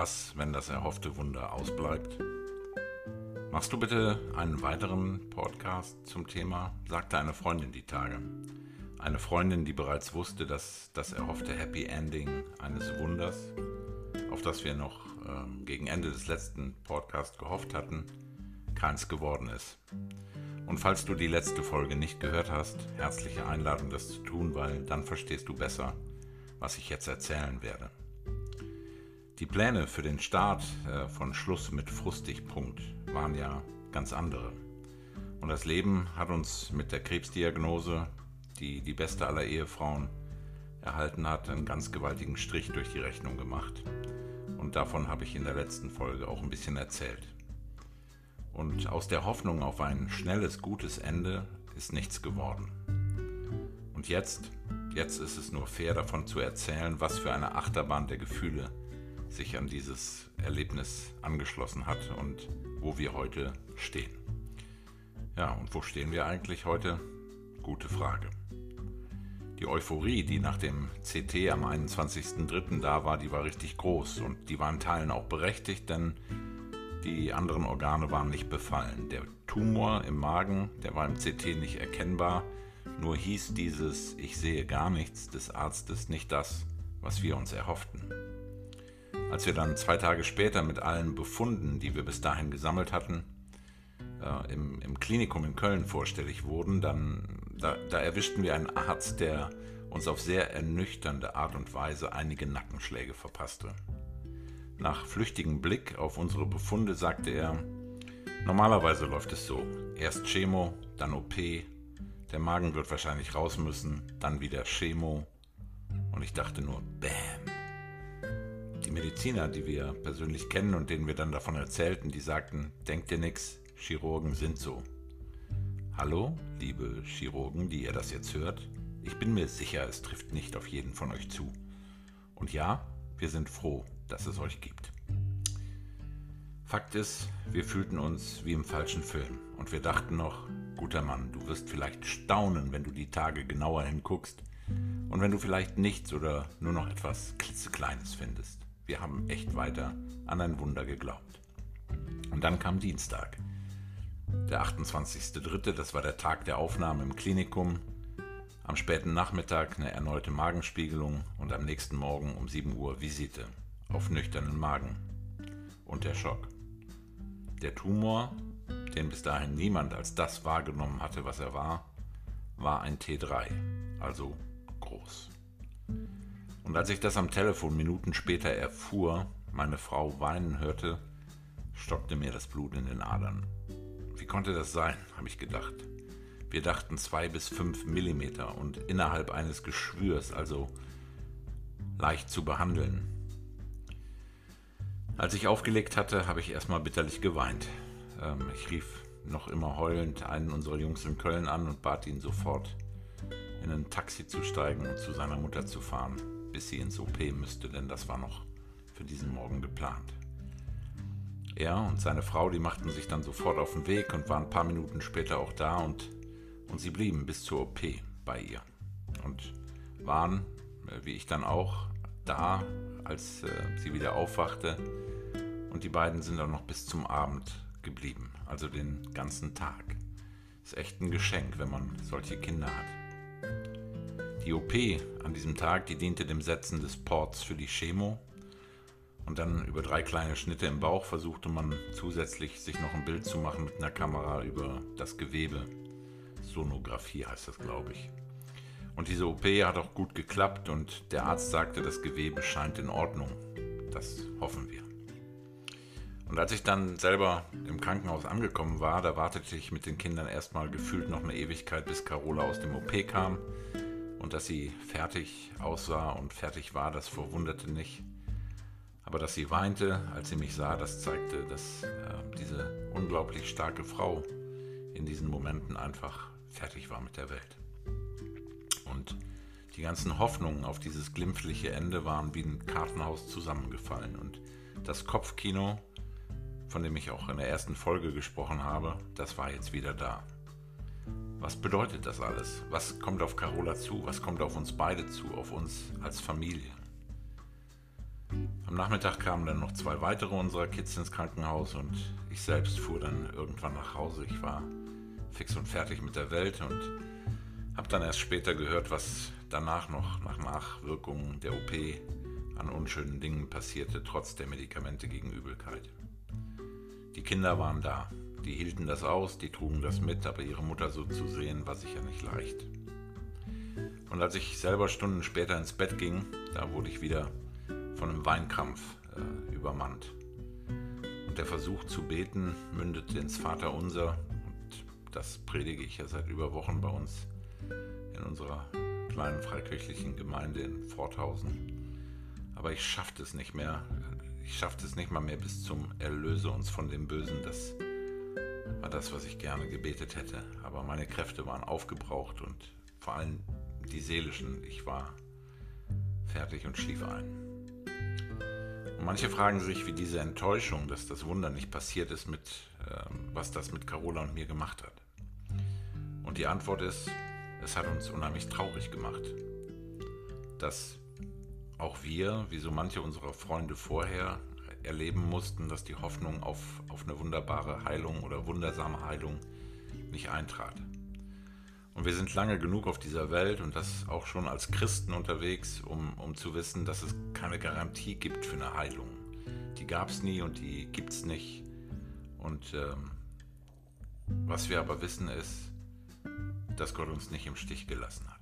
was, wenn das erhoffte Wunder ausbleibt? Machst du bitte einen weiteren Podcast zum Thema? sagte eine Freundin die Tage. Eine Freundin, die bereits wusste, dass das erhoffte Happy Ending eines Wunders, auf das wir noch ähm, gegen Ende des letzten Podcasts gehofft hatten, keins geworden ist. Und falls du die letzte Folge nicht gehört hast, herzliche Einladung, das zu tun, weil dann verstehst du besser, was ich jetzt erzählen werde. Die Pläne für den Start äh, von Schluss mit Frustig. Punkt waren ja ganz andere. Und das Leben hat uns mit der Krebsdiagnose, die die beste aller Ehefrauen erhalten hat, einen ganz gewaltigen Strich durch die Rechnung gemacht. Und davon habe ich in der letzten Folge auch ein bisschen erzählt. Und aus der Hoffnung auf ein schnelles, gutes Ende ist nichts geworden. Und jetzt, jetzt ist es nur fair davon zu erzählen, was für eine Achterbahn der Gefühle sich an dieses Erlebnis angeschlossen hat und wo wir heute stehen. Ja, und wo stehen wir eigentlich heute? Gute Frage. Die Euphorie, die nach dem CT am 21.03. da war, die war richtig groß und die war in Teilen auch berechtigt, denn die anderen Organe waren nicht befallen. Der Tumor im Magen, der war im CT nicht erkennbar, nur hieß dieses Ich sehe gar nichts des Arztes nicht das, was wir uns erhofften. Als wir dann zwei Tage später mit allen Befunden, die wir bis dahin gesammelt hatten, äh, im, im, Klinikum in Köln vorstellig wurden, dann da, da erwischten wir einen Arzt, der uns auf sehr ernüchternde Art und Weise einige Nackenschläge verpasste. Nach flüchtigem Blick auf unsere Befunde sagte er, normalerweise läuft es so, erst Chemo, dann OP, der Magen wird wahrscheinlich raus müssen, dann wieder Chemo. Und ich dachte nur, Bäm. Die Mediziner, die wir persönlich kennen und denen wir dann davon erzählten, die sagten, denkt dir nix, Chirurgen sind so. Hallo, liebe Chirurgen, die ihr das jetzt hört. Ich bin mir sicher, es trifft nicht auf jeden von euch zu. Und ja, wir sind froh, dass es euch gibt. Fakt ist, wir fühlten uns wie im falschen Film und wir dachten noch, guter Mann, du wirst vielleicht staunen, wenn du die Tage genauer hinguckst und wenn du vielleicht nichts oder nur noch etwas klitzekleines findest wir haben echt weiter an ein Wunder geglaubt. Und dann kam Dienstag, der 28.03., das war der Tag der Aufnahme im Klinikum. Am späten Nachmittag eine erneute Magenspiegelung und am nächsten Morgen um 7 Uhr Visite auf nüchternen Magen. Und der Schock. Der Tumor, den bis dahin niemand als das wahrgenommen hatte, was er war, war ein T3, also groß. Und als ich das am Telefon Minuten später erfuhr, meine Frau weinen hörte, stockte mir das Blut in den Adern. Wie konnte das sein, habe ich gedacht. Wir dachten zwei bis fünf Millimeter und innerhalb eines Geschwürs, also leicht zu behandeln. Als ich aufgelegt hatte, habe ich erstmal bitterlich geweint. Ähm, ich rief noch immer heulend einen unserer Jungs in Köln an und bat ihn sofort, in ein Taxi zu steigen und zu seiner Mutter zu fahren bis sie ins OP müsste, denn das war noch für diesen Morgen geplant. Er und seine Frau, die machten sich dann sofort auf den Weg und waren ein paar Minuten später auch da und, und sie blieben bis zur OP bei ihr und waren, äh, wie ich dann auch, da, als äh, sie wieder aufwachte und die beiden sind dann noch bis zum Abend geblieben, also den ganzen Tag. Ist echt ein Geschenk, wenn man solche Kinder hat. Die OP an diesem Tag, die diente dem Setzen des Ports für die Chemo. Und dann über drei kleine Schnitte im Bauch versuchte man zusätzlich sich noch ein Bild zu machen mit einer Kamera über das Gewebe. Sonographie heißt das, glaube ich. Und diese OP hat auch gut geklappt und der Arzt sagte, das Gewebe scheint in Ordnung. Das hoffen wir. Und als ich dann selber im Krankenhaus angekommen war, da wartete ich mit den Kindern erstmal gefühlt noch eine Ewigkeit, bis Carola aus dem OP kam. Und dass sie fertig aussah und fertig war, das verwunderte nicht. Aber dass sie weinte, als sie mich sah, das zeigte, dass äh, diese unglaublich starke Frau in diesen Momenten einfach fertig war mit der Welt. Und die ganzen Hoffnungen auf dieses glimpfliche Ende waren wie ein Kartenhaus zusammengefallen. Und das Kopfkino, von dem ich auch in der ersten Folge gesprochen habe, das war jetzt wieder da. Was bedeutet das alles? Was kommt auf Carola zu? Was kommt auf uns beide zu? Auf uns als Familie? Am Nachmittag kamen dann noch zwei weitere unserer Kids ins Krankenhaus und ich selbst fuhr dann irgendwann nach Hause. Ich war fix und fertig mit der Welt und habe dann erst später gehört, was danach noch nach Nachwirkungen der OP an unschönen Dingen passierte, trotz der Medikamente gegen Übelkeit. Die Kinder waren da, die hielten das aus, die trugen das mit, aber ihre Mutter so zu sehen, war sicher nicht leicht. Und als ich selber Stunden später ins Bett ging, da wurde ich wieder von einem Weinkrampf äh, übermannt. Und der Versuch zu beten mündete ins Vaterunser. Und das predige ich ja seit über Wochen bei uns in unserer kleinen freikirchlichen Gemeinde in Forthausen. Aber ich schaffte es nicht mehr. Ich schaffte es nicht mal mehr bis zum Erlöse uns von dem Bösen. Das war das, was ich gerne gebetet hätte. Aber meine Kräfte waren aufgebraucht und vor allem die seelischen. Ich war fertig und schlief ein. Und manche fragen sich, wie diese Enttäuschung, dass das Wunder nicht passiert ist, mit, äh, was das mit Carola und mir gemacht hat. Und die Antwort ist, es hat uns unheimlich traurig gemacht, dass auch wir, wie so manche unserer Freunde vorher, erleben mussten, dass die Hoffnung auf, auf eine wunderbare Heilung oder wundersame Heilung nicht eintrat. Und wir sind lange genug auf dieser Welt und das auch schon als Christen unterwegs, um, um zu wissen, dass es keine Garantie gibt für eine Heilung. Die gab es nie und die gibt es nicht. Und ähm, was wir aber wissen ist, dass Gott uns nicht im Stich gelassen hat.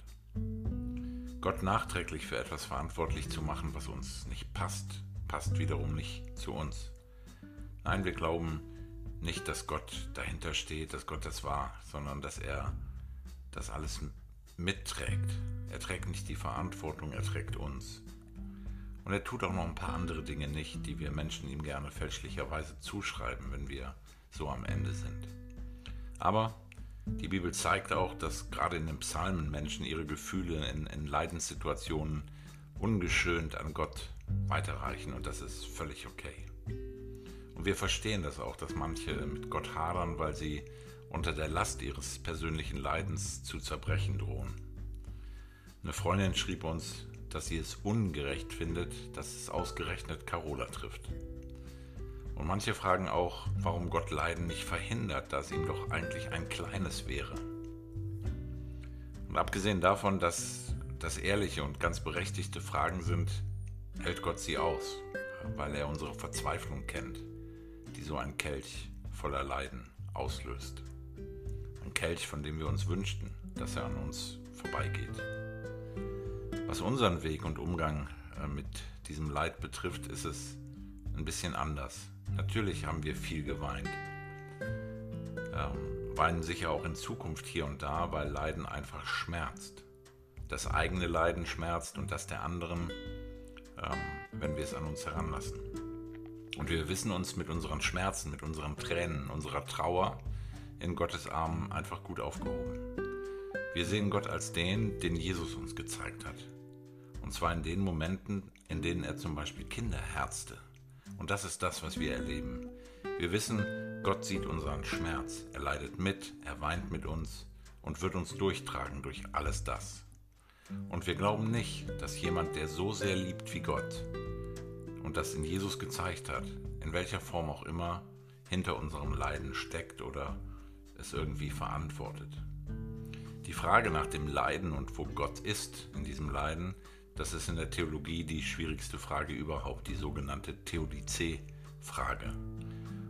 Gott nachträglich für etwas verantwortlich zu machen, was uns nicht passt, passt wiederum nicht zu uns. Nein, wir glauben nicht, dass Gott dahinter steht, dass Gott das war, sondern dass er das alles mitträgt. Er trägt nicht die Verantwortung, er trägt uns. Und er tut auch noch ein paar andere Dinge nicht, die wir Menschen ihm gerne fälschlicherweise zuschreiben, wenn wir so am Ende sind. Aber die Bibel zeigt auch, dass gerade in den Psalmen Menschen ihre Gefühle in, in Leidenssituationen ungeschönt an Gott weiterreichen und das ist völlig okay. Und wir verstehen das auch, dass manche mit Gott hadern, weil sie unter der Last ihres persönlichen Leidens zu zerbrechen drohen. Eine Freundin schrieb uns, dass sie es ungerecht findet, dass es ausgerechnet Carola trifft. Und manche fragen auch, warum Gott Leiden nicht verhindert, da es ihm doch eigentlich ein kleines wäre. Und abgesehen davon, dass das ehrliche und ganz berechtigte Fragen sind, hält Gott sie aus, weil er unsere Verzweiflung kennt, die so ein Kelch voller Leiden auslöst. Kelch, von dem wir uns wünschten, dass er an uns vorbeigeht. Was unseren Weg und Umgang äh, mit diesem Leid betrifft, ist es ein bisschen anders. Natürlich haben wir viel geweint. Ähm, weinen sicher auch in Zukunft hier und da, weil Leiden einfach schmerzt. Das eigene Leiden schmerzt und das der anderen, ähm, wenn wir es an uns heranlassen. Und wir wissen uns mit unseren Schmerzen, mit unseren Tränen, unserer Trauer, in Gottes Armen einfach gut aufgehoben. Wir sehen Gott als den, den Jesus uns gezeigt hat. Und zwar in den Momenten, in denen er zum Beispiel Kinder herzte. Und das ist das, was wir erleben. Wir wissen, Gott sieht unseren Schmerz. Er leidet mit, er weint mit uns und wird uns durchtragen durch alles das. Und wir glauben nicht, dass jemand, der so sehr liebt wie Gott und das in Jesus gezeigt hat, in welcher Form auch immer, hinter unserem Leiden steckt oder es irgendwie verantwortet. Die Frage nach dem Leiden und wo Gott ist in diesem Leiden, das ist in der Theologie die schwierigste Frage überhaupt, die sogenannte Theodizee-Frage.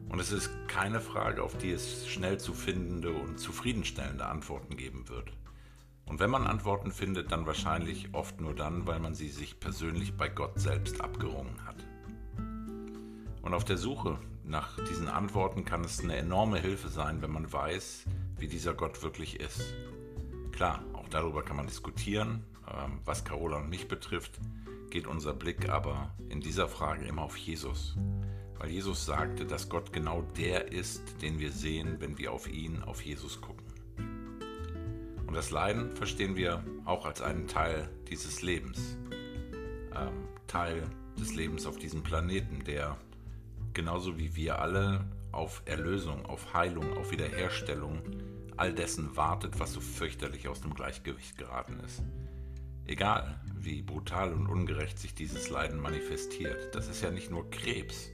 Und es ist keine Frage, auf die es schnell zu findende und zufriedenstellende Antworten geben wird. Und wenn man Antworten findet, dann wahrscheinlich oft nur dann, weil man sie sich persönlich bei Gott selbst abgerungen hat. Und auf der Suche nach diesen Antworten kann es eine enorme Hilfe sein, wenn man weiß, wie dieser Gott wirklich ist. Klar, auch darüber kann man diskutieren. Ähm, was Carola und mich betrifft, geht unser Blick aber in dieser Frage immer auf Jesus. Weil Jesus sagte, dass Gott genau der ist, den wir sehen, wenn wir auf ihn, auf Jesus gucken. Das Leiden verstehen wir auch als einen Teil dieses Lebens. Ähm, Teil des Lebens auf diesem Planeten, der genauso wie wir alle auf Erlösung, auf Heilung, auf Wiederherstellung all dessen wartet, was so fürchterlich aus dem Gleichgewicht geraten ist. Egal, wie brutal und ungerecht sich dieses Leiden manifestiert, das ist ja nicht nur Krebs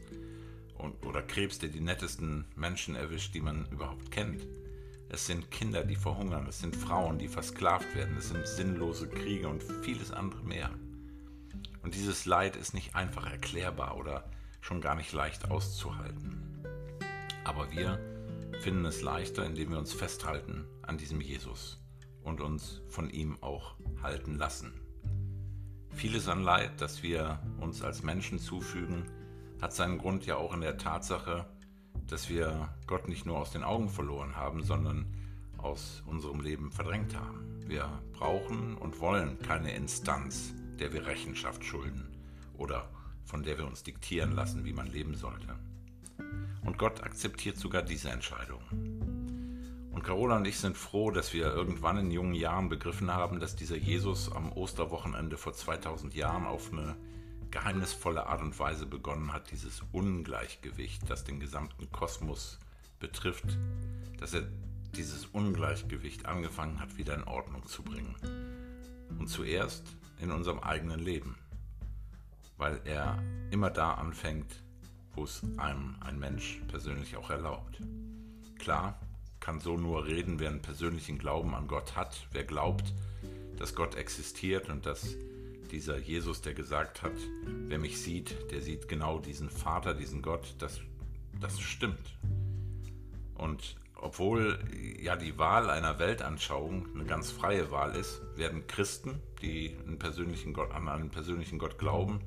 und, oder Krebs, der die nettesten Menschen erwischt, die man überhaupt kennt. Es sind Kinder, die verhungern, es sind Frauen, die versklavt werden, es sind sinnlose Kriege und vieles andere mehr. Und dieses Leid ist nicht einfach erklärbar oder schon gar nicht leicht auszuhalten. Aber wir finden es leichter, indem wir uns festhalten an diesem Jesus und uns von ihm auch halten lassen. Vieles an Leid, das wir uns als Menschen zufügen, hat seinen Grund ja auch in der Tatsache, dass wir Gott nicht nur aus den Augen verloren haben, sondern aus unserem Leben verdrängt haben. Wir brauchen und wollen keine Instanz, der wir Rechenschaft schulden oder von der wir uns diktieren lassen, wie man leben sollte. Und Gott akzeptiert sogar diese Entscheidung. Und Carola und ich sind froh, dass wir irgendwann in jungen Jahren begriffen haben, dass dieser Jesus am Osterwochenende vor 2000 Jahren auf eine geheimnisvolle Art und Weise begonnen hat, dieses Ungleichgewicht, das den gesamten Kosmos betrifft, dass er dieses Ungleichgewicht angefangen hat, wieder in Ordnung zu bringen. Und zuerst in unserem eigenen Leben, weil er immer da anfängt, wo es einem ein Mensch persönlich auch erlaubt. Klar, kann so nur reden, wer einen persönlichen Glauben an Gott hat, wer glaubt, dass Gott existiert und dass dieser Jesus, der gesagt hat, wer mich sieht, der sieht genau diesen Vater, diesen Gott, das, das stimmt. Und obwohl ja die Wahl einer Weltanschauung eine ganz freie Wahl ist, werden Christen, die einen persönlichen Gott, an einen persönlichen Gott glauben,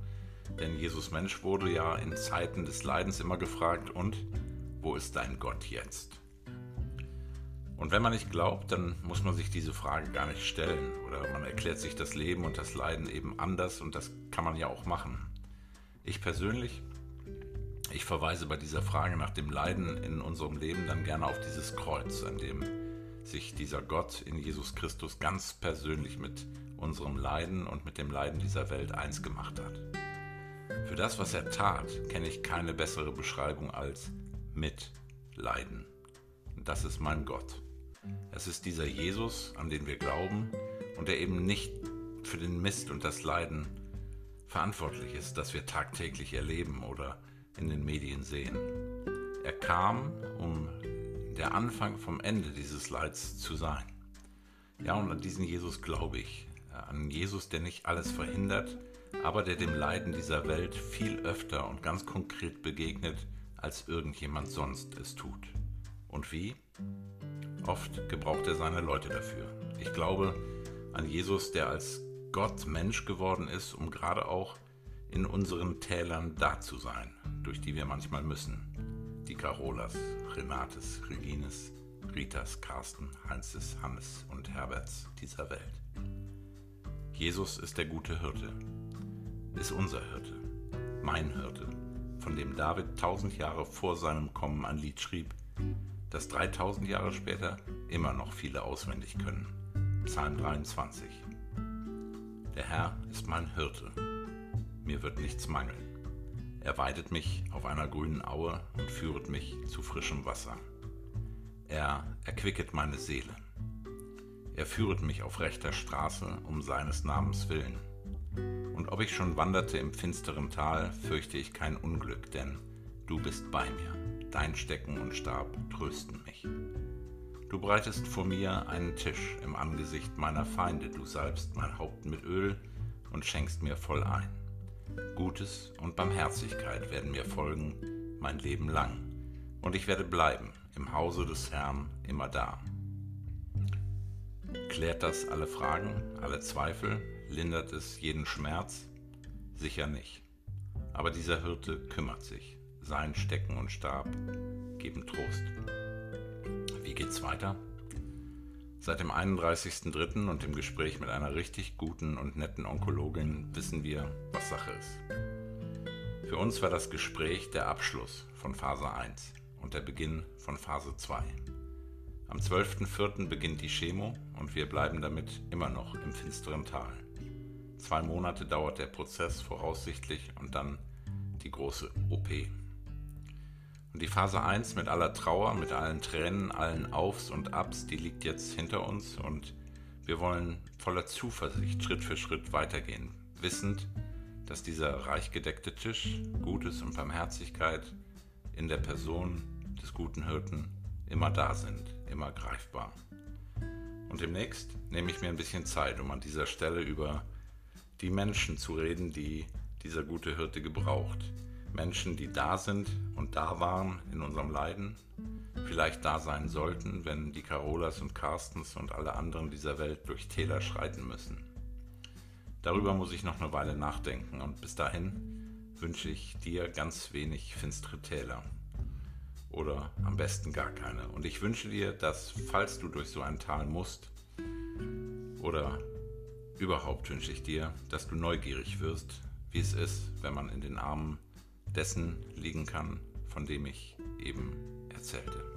denn Jesus Mensch wurde ja in Zeiten des Leidens immer gefragt, und wo ist dein Gott jetzt? Und wenn man nicht glaubt, dann muss man sich diese Frage gar nicht stellen. Oder man erklärt sich das Leben und das Leiden eben anders und das kann man ja auch machen. Ich persönlich, ich verweise bei dieser Frage nach dem Leiden in unserem Leben dann gerne auf dieses Kreuz, an dem sich dieser Gott in Jesus Christus ganz persönlich mit unserem Leiden und mit dem Leiden dieser Welt eins gemacht hat. Für das, was er tat, kenne ich keine bessere Beschreibung als Mitleiden. Und das ist mein Gott. Es ist dieser Jesus, an den wir glauben und der eben nicht für den Mist und das Leiden verantwortlich ist, das wir tagtäglich erleben oder in den Medien sehen. Er kam, um der Anfang vom Ende dieses Leids zu sein. Ja, und an diesen Jesus glaube ich. An Jesus, der nicht alles verhindert, aber der dem Leiden dieser Welt viel öfter und ganz konkret begegnet, als irgendjemand sonst es tut. Und wie? Oft gebraucht er seine Leute dafür. Ich glaube an Jesus, der als Gott Mensch geworden ist, um gerade auch in unseren Tälern da zu sein, durch die wir manchmal müssen. Die Carolas, Renates, Regines, Ritas, Carsten, Heinzes, Hannes und Herberts dieser Welt. Jesus ist der gute Hirte, ist unser Hirte, mein Hirte, von dem David tausend Jahre vor seinem Kommen ein Lied schrieb, das 3000 Jahre später immer noch viele auswendig können. Psalm 23. Der Herr ist mein Hirte, mir wird nichts mangeln. Er weidet mich auf einer grünen Aue und führet mich zu frischem Wasser. Er erquicket meine Seele. Er führet mich auf rechter Straße um seines Namens willen. Und ob ich schon wanderte im finsteren Tal, fürchte ich kein Unglück, denn du bist bei mir dein Stecken und Stab trösten mich. Du breitest vor mir einen Tisch im Angesicht meiner Feinde, du salbst mein Haupt mit Öl und schenkst mir voll ein. Gutes und Barmherzigkeit werden mir folgen mein Leben lang, und ich werde bleiben im Hause des Herrn immer da. Klärt das alle Fragen, alle Zweifel, lindert es jeden Schmerz? Sicher nicht. Aber dieser Hirte kümmert sich sein Stecken und Stab geben Trost. Wie geht's weiter? Seit dem 31.03. und dem Gespräch mit einer richtig guten und netten Onkologin wissen wir, was Sache ist. Für uns war das Gespräch der Abschluss von Phase 1 und der Beginn von Phase 2. Am 12.04. beginnt die Chemo und wir bleiben damit immer noch im finsteren Tal. Zwei Monate dauert der Prozess voraussichtlich und dann die große OP. Und die Phase 1 mit aller Trauer, mit allen Tränen, allen Aufs und Abs, die liegt jetzt hinter uns und Wir wollen voller Zuversicht Schritt für Schritt weitergehen, wissend, dass dieser reich gedeckte Tisch, Gutes und Barmherzigkeit in der Person des guten Hirten immer da sind, immer greifbar. Und demnächst nehme ich mir ein bisschen Zeit, um an dieser Stelle über die Menschen zu reden, die dieser gute Hirte gebraucht. Menschen, die da sind und da waren in unserem Leiden, vielleicht da sein sollten, wenn die Carolas und Carstens und alle anderen dieser Welt durch Täler schreiten müssen. Darüber muss ich noch eine Weile nachdenken und bis dahin wünsche ich dir ganz wenig finstere Täler. Oder am besten gar keine. Und ich wünsche dir, dass, falls du durch so ein Tal musst, oder überhaupt wünsche ich dir, dass du neugierig wirst, wie es ist, wenn man in den Armen dessen liegen kann, von dem ich eben erzählte.